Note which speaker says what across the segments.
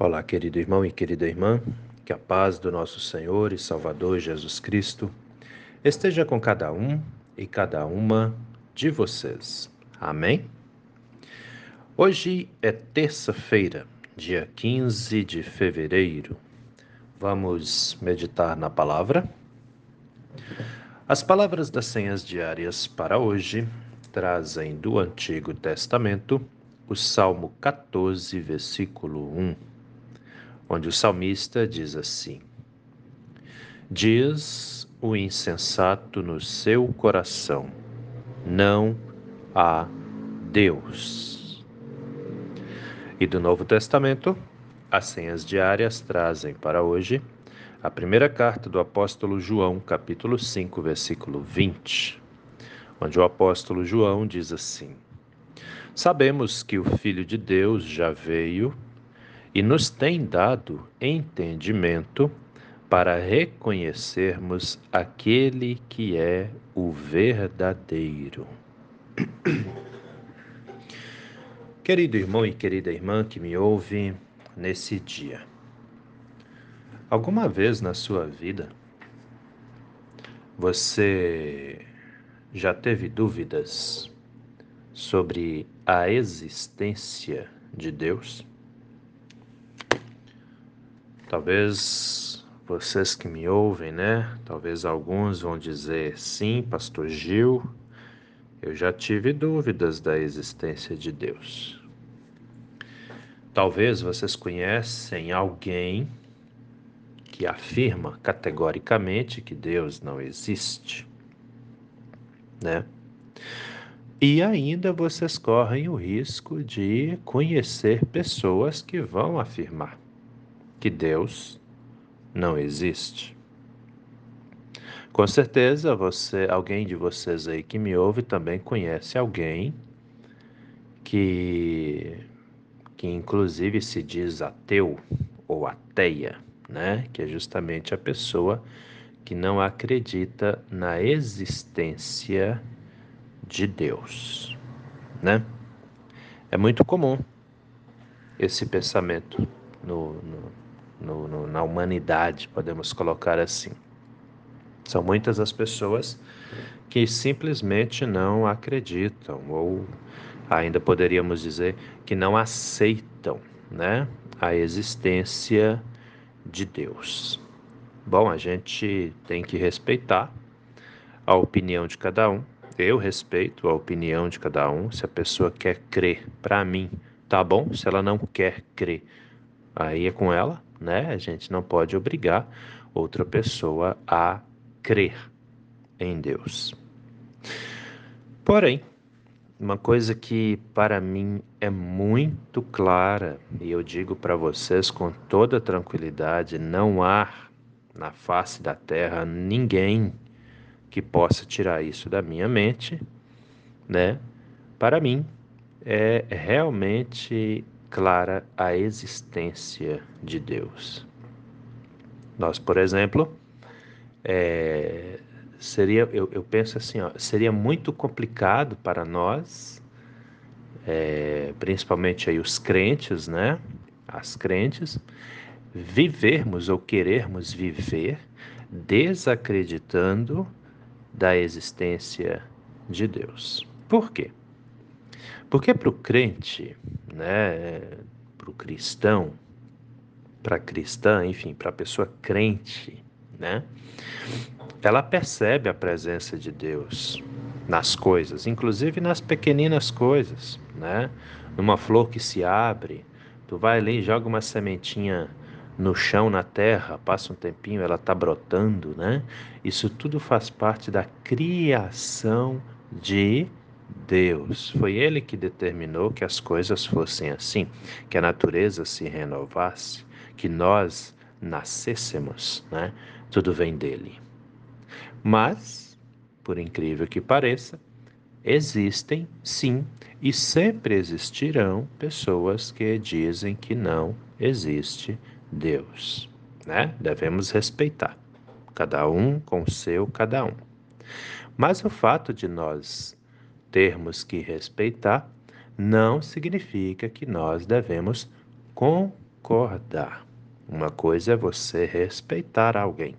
Speaker 1: Olá, querido irmão e querida irmã, que a paz do nosso Senhor e Salvador Jesus Cristo esteja com cada um e cada uma de vocês. Amém? Hoje é terça-feira, dia 15 de fevereiro. Vamos meditar na palavra? As palavras das senhas diárias para hoje trazem do Antigo Testamento o Salmo 14, versículo 1 onde o salmista diz assim: Diz o insensato no seu coração: Não há Deus. E do Novo Testamento, as senhas diárias trazem para hoje a primeira carta do apóstolo João, capítulo 5, versículo 20, onde o apóstolo João diz assim: Sabemos que o Filho de Deus já veio e nos tem dado entendimento para reconhecermos aquele que é o verdadeiro. Querido irmão e querida irmã que me ouve nesse dia, alguma vez na sua vida você já teve dúvidas sobre a existência de Deus? Talvez vocês que me ouvem, né? Talvez alguns vão dizer: sim, Pastor Gil, eu já tive dúvidas da existência de Deus. Talvez vocês conhecem alguém que afirma categoricamente que Deus não existe, né? E ainda vocês correm o risco de conhecer pessoas que vão afirmar que Deus não existe. Com certeza você, alguém de vocês aí que me ouve também conhece alguém que que inclusive se diz ateu ou ateia, né? Que é justamente a pessoa que não acredita na existência de Deus, né? É muito comum esse pensamento no, no no, no, na humanidade, podemos colocar assim. São muitas as pessoas que simplesmente não acreditam, ou ainda poderíamos dizer que não aceitam né, a existência de Deus. Bom, a gente tem que respeitar a opinião de cada um. Eu respeito a opinião de cada um. Se a pessoa quer crer, para mim, tá bom. Se ela não quer crer, aí é com ela né? A gente não pode obrigar outra pessoa a crer em Deus. Porém, uma coisa que para mim é muito clara, e eu digo para vocês com toda tranquilidade: não há na face da terra ninguém que possa tirar isso da minha mente, né? Para mim, é realmente clara a existência de Deus. Nós, por exemplo, é, seria, eu, eu, penso assim, ó, seria muito complicado para nós, é, principalmente aí os crentes, né? As crentes, vivermos ou querermos viver desacreditando da existência de Deus. Por quê? Porque para o crente, né, para o cristão, para a cristã, enfim, para a pessoa crente, né, ela percebe a presença de Deus nas coisas, inclusive nas pequeninas coisas, né? Numa flor que se abre, tu vai ali e joga uma sementinha no chão, na terra, passa um tempinho, ela está brotando, né? Isso tudo faz parte da criação de Deus. Foi Ele que determinou que as coisas fossem assim, que a natureza se renovasse, que nós nascêssemos, né? Tudo vem dele. Mas, por incrível que pareça, existem sim e sempre existirão pessoas que dizem que não existe Deus, né? Devemos respeitar, cada um com o seu cada um. Mas o fato de nós termos que respeitar, não significa que nós devemos concordar. Uma coisa é você respeitar alguém,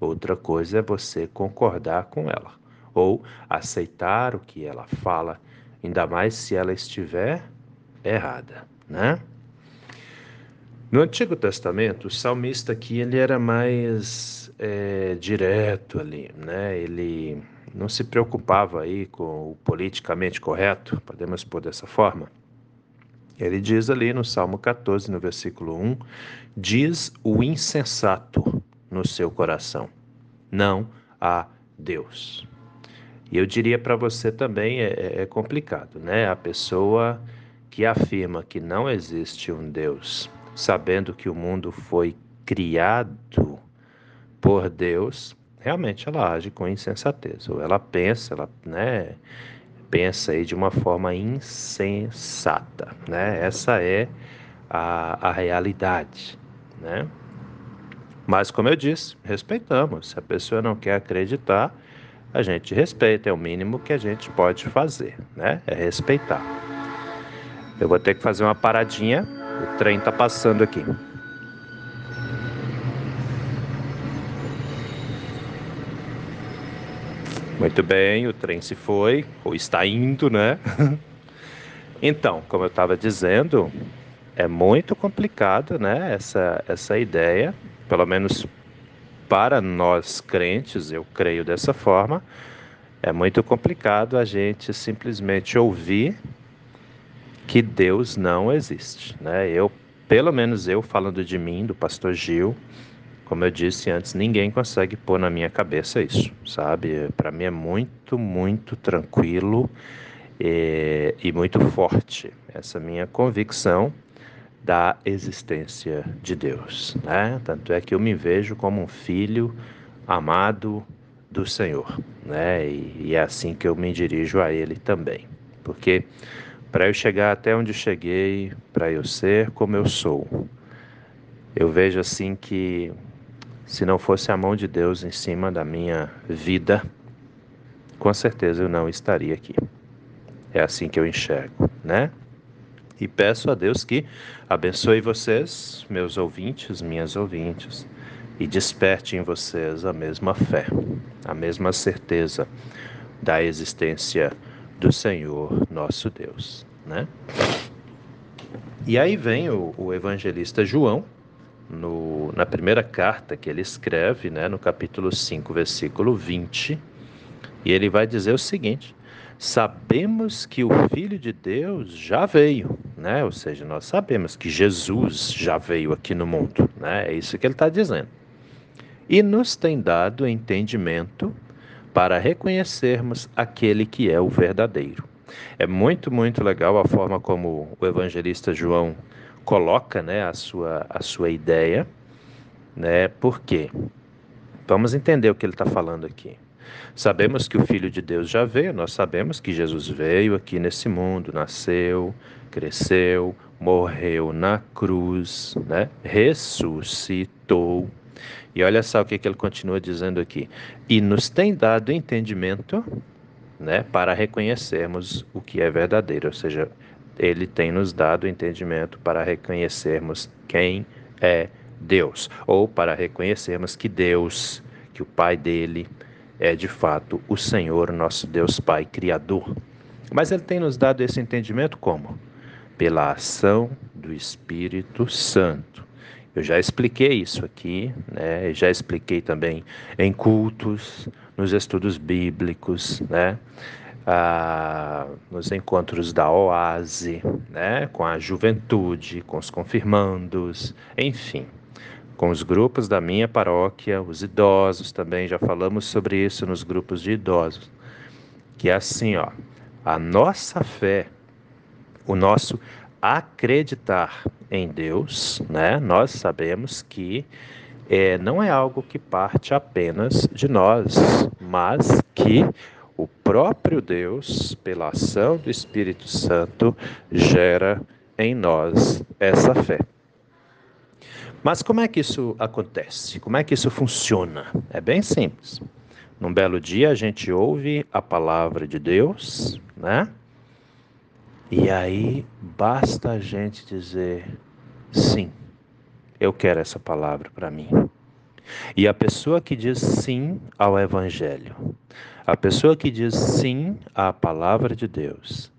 Speaker 1: outra coisa é você concordar com ela, ou aceitar o que ela fala, ainda mais se ela estiver errada, né? No Antigo Testamento, o salmista aqui ele era mais é, direto ali, né? Ele não se preocupava aí com o politicamente correto, podemos pôr dessa forma. Ele diz ali no Salmo 14, no versículo 1, diz o insensato no seu coração, não a Deus. E eu diria para você também, é, é, é complicado, né? A pessoa que afirma que não existe um Deus, sabendo que o mundo foi criado por Deus, realmente ela age com insensatez, ou ela pensa, ela, né, pensa aí de uma forma insensata, né? Essa é a, a realidade, né? Mas como eu disse, respeitamos. Se a pessoa não quer acreditar, a gente respeita, é o mínimo que a gente pode fazer, né? É respeitar. Eu vou ter que fazer uma paradinha, o trem está passando aqui. Muito bem, o trem se foi, ou está indo, né? então, como eu estava dizendo, é muito complicado, né? Essa, essa ideia, pelo menos para nós crentes, eu creio dessa forma, é muito complicado a gente simplesmente ouvir que Deus não existe, né? Eu, pelo menos eu falando de mim, do pastor Gil, como eu disse antes, ninguém consegue pôr na minha cabeça isso, sabe? Para mim é muito, muito tranquilo e, e muito forte essa minha convicção da existência de Deus, né? Tanto é que eu me vejo como um filho amado do Senhor, né? E, e é assim que eu me dirijo a Ele também, porque para eu chegar até onde cheguei, para eu ser como eu sou, eu vejo assim que se não fosse a mão de Deus em cima da minha vida, com certeza eu não estaria aqui. É assim que eu enxergo, né? E peço a Deus que abençoe vocês, meus ouvintes, minhas ouvintes, e desperte em vocês a mesma fé, a mesma certeza da existência do Senhor nosso Deus, né? E aí vem o, o evangelista João, no, na primeira carta que ele escreve, né, no capítulo 5, versículo 20, e ele vai dizer o seguinte: Sabemos que o Filho de Deus já veio, né? Ou seja, nós sabemos que Jesus já veio aqui no mundo, né? É isso que ele está dizendo. E nos tem dado entendimento para reconhecermos aquele que é o verdadeiro. É muito, muito legal a forma como o evangelista João coloca né, a, sua, a sua ideia, né? Por quê? Vamos entender o que ele está falando aqui. Sabemos que o Filho de Deus já veio, nós sabemos que Jesus veio aqui nesse mundo, nasceu, cresceu, morreu na cruz, né? ressuscitou. E olha só o que, que ele continua dizendo aqui. E nos tem dado entendimento né, para reconhecermos o que é verdadeiro, ou seja, ele tem nos dado entendimento para reconhecermos quem é Deus, ou para reconhecermos que Deus, que o Pai dele é de fato o Senhor, nosso Deus Pai Criador. Mas ele tem nos dado esse entendimento como? Pela ação do Espírito Santo. Eu já expliquei isso aqui, né? já expliquei também em cultos, nos estudos bíblicos, né? Ah, nos encontros da Oase, né, com a juventude, com os confirmandos, enfim, com os grupos da minha paróquia, os idosos também, já falamos sobre isso nos grupos de idosos. Que é assim, ó, a nossa fé, o nosso acreditar em Deus, né? Nós sabemos que é, não é algo que parte apenas de nós, mas que o próprio Deus, pela ação do Espírito Santo, gera em nós essa fé. Mas como é que isso acontece? Como é que isso funciona? É bem simples. Num belo dia a gente ouve a palavra de Deus, né? E aí basta a gente dizer sim, eu quero essa palavra para mim. E a pessoa que diz sim ao Evangelho, a pessoa que diz sim à palavra de Deus,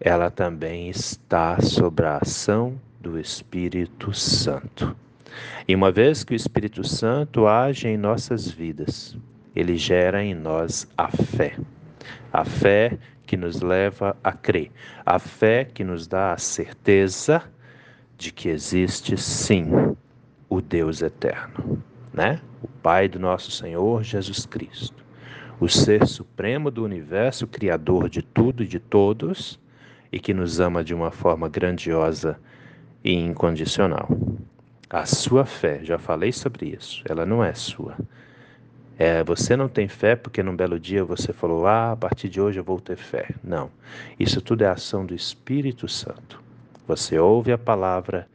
Speaker 1: ela também está sob a ação do Espírito Santo. E uma vez que o Espírito Santo age em nossas vidas, ele gera em nós a fé. A fé que nos leva a crer, a fé que nos dá a certeza de que existe sim o Deus eterno, né? O Pai do nosso Senhor Jesus Cristo, o ser supremo do universo, criador de tudo e de todos, e que nos ama de uma forma grandiosa e incondicional. A sua fé, já falei sobre isso, ela não é sua. É, você não tem fé porque num belo dia você falou, ah, a partir de hoje eu vou ter fé. Não. Isso tudo é ação do Espírito Santo. Você ouve a palavra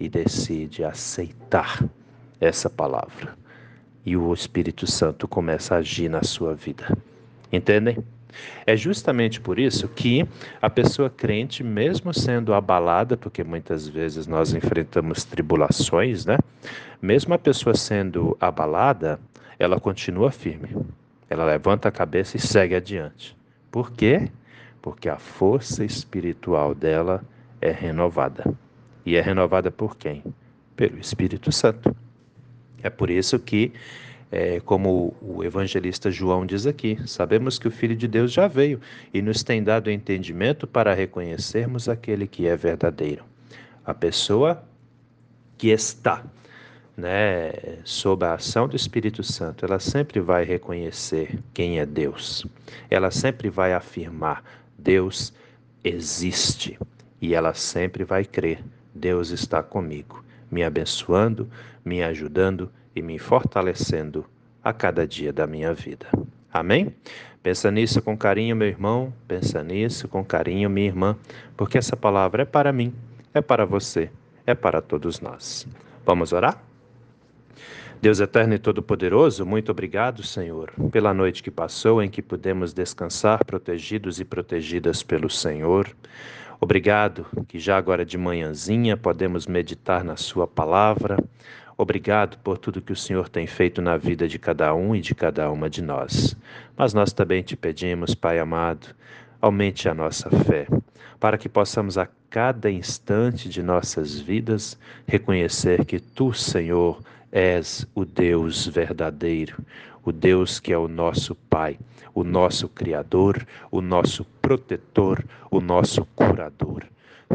Speaker 1: e decide aceitar essa palavra. E o Espírito Santo começa a agir na sua vida. Entendem? É justamente por isso que a pessoa crente, mesmo sendo abalada, porque muitas vezes nós enfrentamos tribulações, né? Mesmo a pessoa sendo abalada, ela continua firme. Ela levanta a cabeça e segue adiante. Por quê? Porque a força espiritual dela é renovada. E é renovada por quem? Pelo Espírito Santo. É por isso que é, como o evangelista João diz aqui, sabemos que o Filho de Deus já veio e nos tem dado entendimento para reconhecermos aquele que é verdadeiro. A pessoa que está né, sob a ação do Espírito Santo, ela sempre vai reconhecer quem é Deus. Ela sempre vai afirmar: Deus existe. E ela sempre vai crer: Deus está comigo, me abençoando, me ajudando e me fortalecendo a cada dia da minha vida. Amém? Pensa nisso com carinho, meu irmão. Pensa nisso com carinho, minha irmã, porque essa palavra é para mim, é para você, é para todos nós. Vamos orar? Deus eterno e todo-poderoso, muito obrigado, Senhor, pela noite que passou em que pudemos descansar protegidos e protegidas pelo Senhor. Obrigado que já agora de manhãzinha podemos meditar na Sua palavra. Obrigado por tudo que o Senhor tem feito na vida de cada um e de cada uma de nós. Mas nós também te pedimos, Pai amado, aumente a nossa fé, para que possamos a cada instante de nossas vidas reconhecer que tu, Senhor, és o Deus verdadeiro, o Deus que é o nosso Pai, o nosso Criador, o nosso protetor, o nosso curador.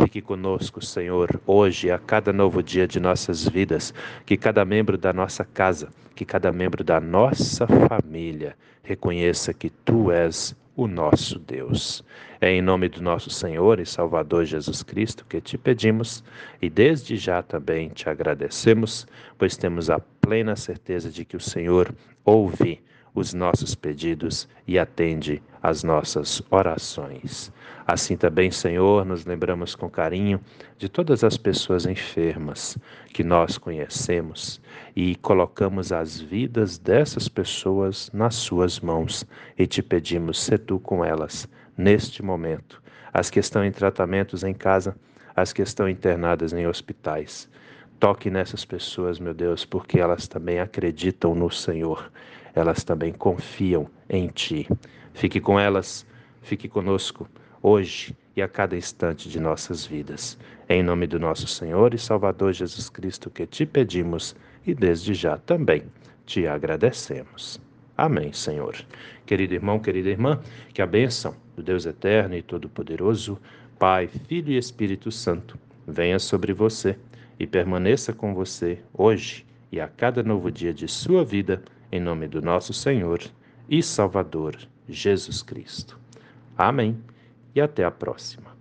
Speaker 1: Fique conosco, Senhor, hoje, a cada novo dia de nossas vidas, que cada membro da nossa casa, que cada membro da nossa família reconheça que Tu és o nosso Deus. É em nome do nosso Senhor e Salvador Jesus Cristo que te pedimos e desde já também te agradecemos, pois temos a plena certeza de que o Senhor ouve os nossos pedidos e atende às nossas orações. Assim também, Senhor, nos lembramos com carinho de todas as pessoas enfermas que nós conhecemos e colocamos as vidas dessas pessoas nas Suas mãos e te pedimos, se tu com elas neste momento. As que estão em tratamentos em casa, as que estão internadas em hospitais. Toque nessas pessoas, meu Deus, porque elas também acreditam no Senhor elas também confiam em Ti. Fique com elas, fique conosco, hoje e a cada instante de nossas vidas. Em nome do nosso Senhor e Salvador Jesus Cristo, que te pedimos e desde já também te agradecemos. Amém, Senhor. Querido irmão, querida irmã, que a bênção do Deus eterno e todo-poderoso, Pai, Filho e Espírito Santo, venha sobre você e permaneça com você hoje e a cada novo dia de sua vida em nome do nosso Senhor e Salvador Jesus Cristo. Amém e até a próxima.